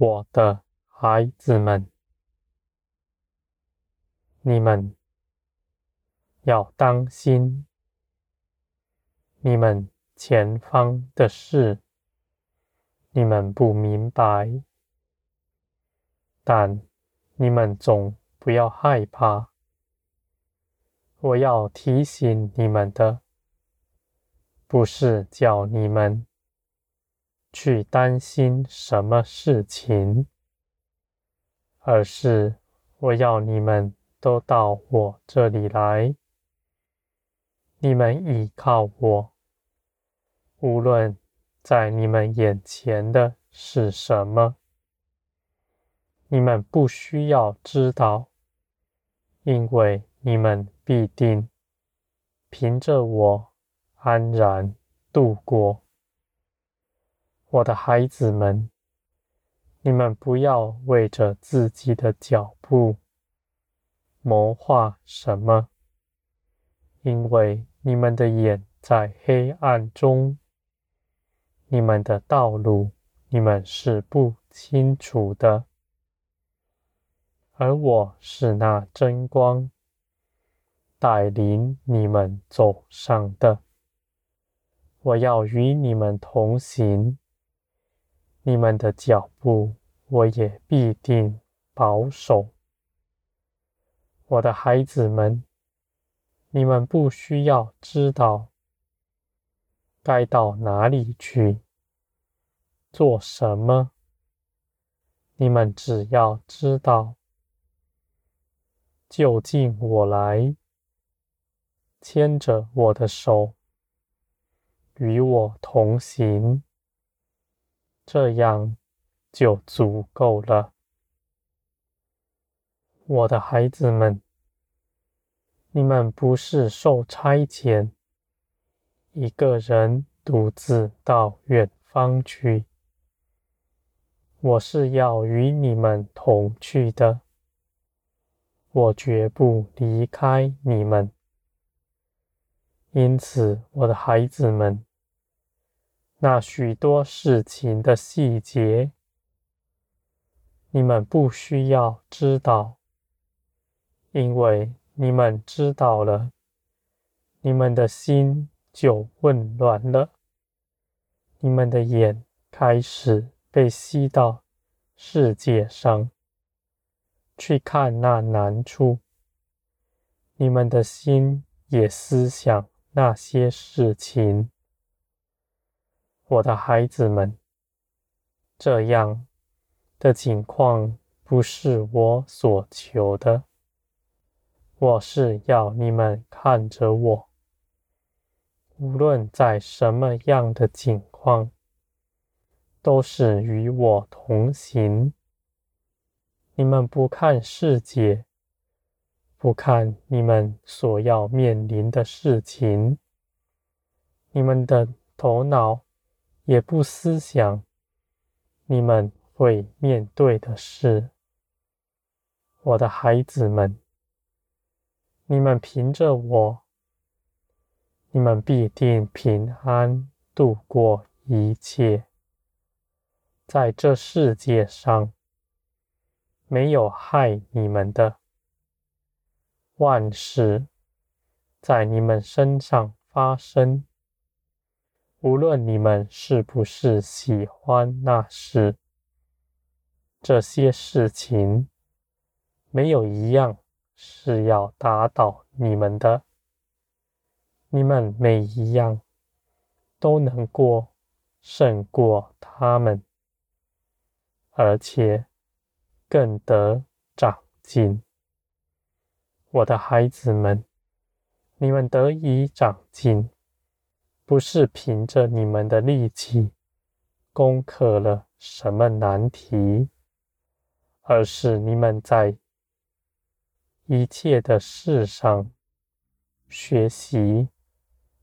我的孩子们，你们要当心，你们前方的事，你们不明白，但你们总不要害怕。我要提醒你们的，不是叫你们去担心什么事情，而是我要你们都到我这里来。你们依靠我，无论在你们眼前的是什么，你们不需要知道，因为你们。必定凭着我安然度过，我的孩子们，你们不要为着自己的脚步谋划什么，因为你们的眼在黑暗中，你们的道路你们是不清楚的，而我是那真光。带领你们走上的，我要与你们同行，你们的脚步我也必定保守。我的孩子们，你们不需要知道该到哪里去做什么，你们只要知道，就近我来。牵着我的手，与我同行，这样就足够了。我的孩子们，你们不是受差遣，一个人独自到远方去。我是要与你们同去的，我绝不离开你们。因此，我的孩子们，那许多事情的细节，你们不需要知道，因为你们知道了，你们的心就混乱了，你们的眼开始被吸到世界上去看那难处，你们的心也思想。那些事情，我的孩子们，这样的情况不是我所求的。我是要你们看着我，无论在什么样的境况，都是与我同行。你们不看世界。不看你们所要面临的事情，你们的头脑也不思想你们会面对的事。我的孩子们，你们凭着我，你们必定平安度过一切。在这世界上，没有害你们的。万事在你们身上发生，无论你们是不是喜欢那事，这些事情没有一样是要打倒你们的。你们每一样都能过，胜过他们，而且更得长进。我的孩子们，你们得以长进，不是凭着你们的力气攻克了什么难题，而是你们在一切的事上学习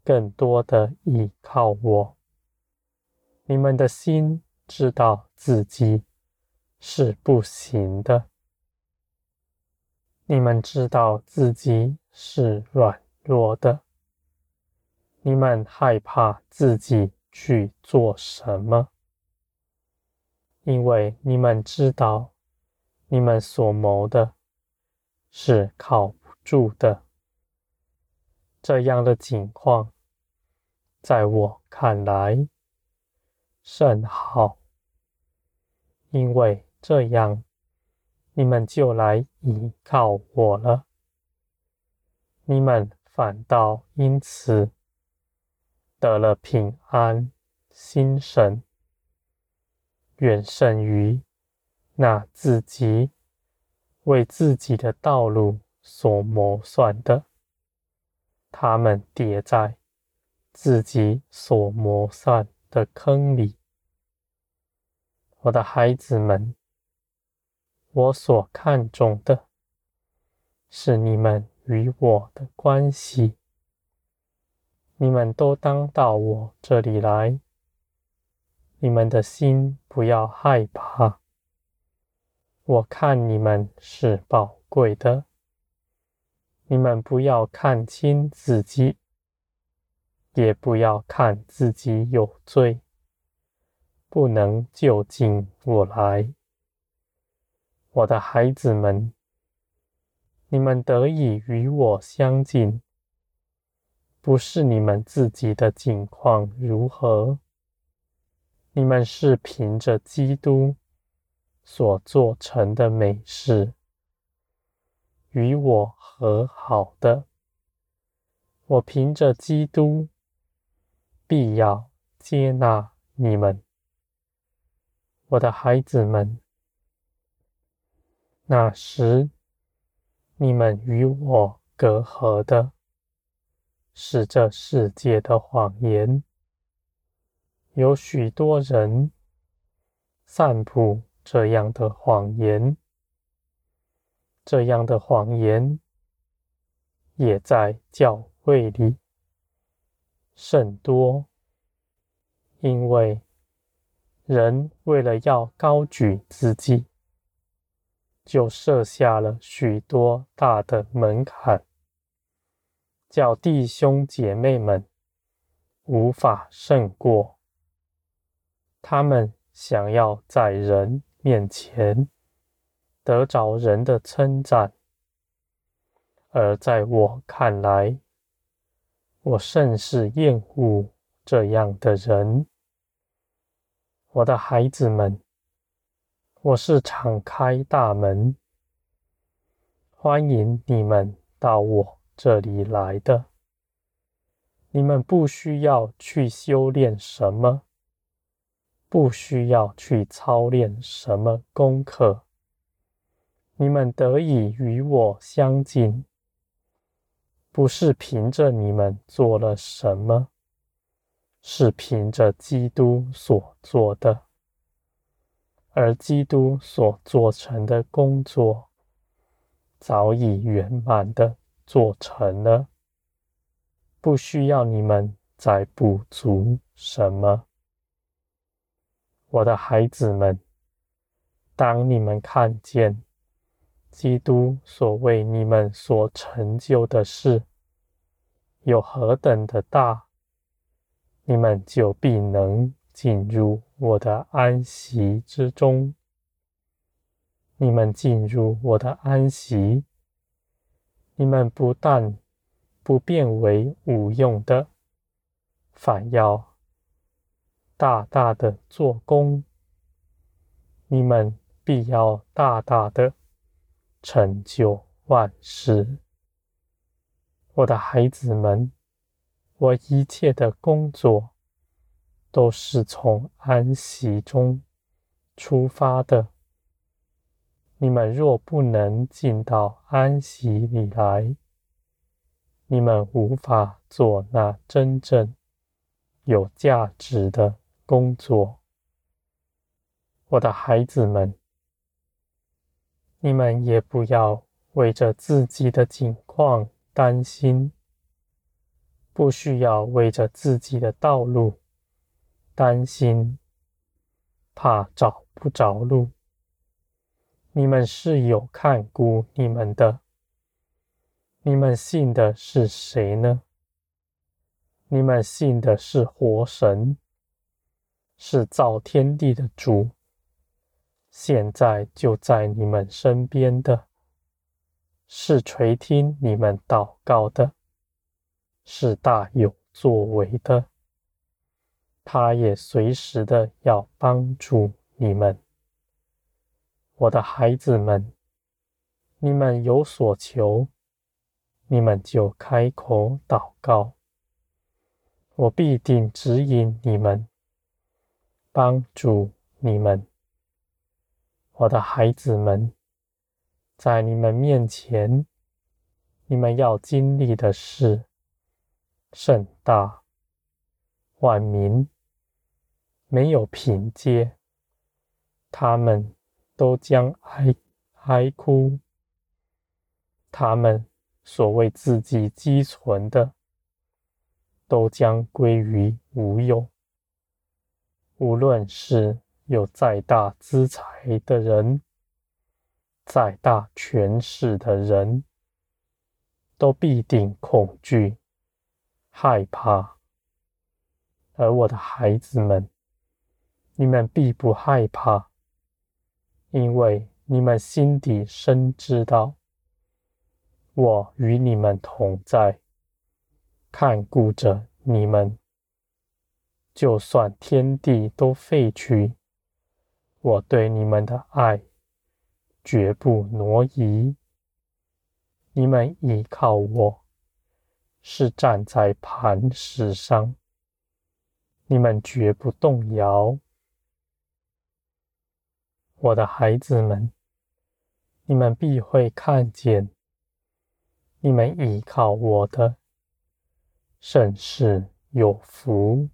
更多的依靠我。你们的心知道自己是不行的。你们知道自己是软弱的，你们害怕自己去做什么，因为你们知道，你们所谋的是靠不住的。这样的情况，在我看来甚好，因为这样，你们就来倚靠我了。你们反倒因此得了平安心神，远胜于那自己为自己的道路所谋算的。他们跌在自己所谋算的坑里。我的孩子们，我所看重的是你们与我的关系。你们都当到我这里来，你们的心不要害怕。我看你们是宝贵的。你们不要看轻自己，也不要看自己有罪，不能就近我来。我的孩子们，你们得以与我相近，不是你们自己的境况如何，你们是凭着基督所做成的美事。与我和好的，我凭着基督必要接纳你们，我的孩子们。那时你们与我隔阂的，是这世界的谎言。有许多人散布这样的谎言。这样的谎言也在教会里甚多，因为人为了要高举自己，就设下了许多大的门槛，叫弟兄姐妹们无法胜过。他们想要在人面前。得着人的称赞，而在我看来，我甚是厌恶这样的人。我的孩子们，我是敞开大门，欢迎你们到我这里来的。你们不需要去修炼什么，不需要去操练什么功课。你们得以与我相近，不是凭着你们做了什么，是凭着基督所做的，而基督所做成的工作，早已圆满的做成了，不需要你们再补足什么。我的孩子们，当你们看见。基督所为你们所成就的事有何等的大，你们就必能进入我的安息之中。你们进入我的安息，你们不但不变为无用的，反要大大的做工。你们必要大大的。成就万事，我的孩子们，我一切的工作都是从安息中出发的。你们若不能进到安息里来，你们无法做那真正有价值的工作。我的孩子们。你们也不要为着自己的境况担心，不需要为着自己的道路担心，怕找不着路。你们是有看顾你们的，你们信的是谁呢？你们信的是活神，是造天地的主，现在就在你们身边的，是垂听你们祷告的，是大有作为的。他也随时的要帮助你们，我的孩子们，你们有所求，你们就开口祷告，我必定指引你们，帮助你们。我的孩子们，在你们面前，你们要经历的事甚大，万民没有凭借，他们都将哀哀哭，他们所谓自己积存的，都将归于无有，无论是。有再大资财的人，再大权势的人，都必定恐惧、害怕。而我的孩子们，你们必不害怕，因为你们心底深知道，我与你们同在，看顾着你们。就算天地都废去。我对你们的爱绝不挪移。你们依靠我，是站在磐石上，你们绝不动摇。我的孩子们，你们必会看见，你们依靠我的，甚是有福。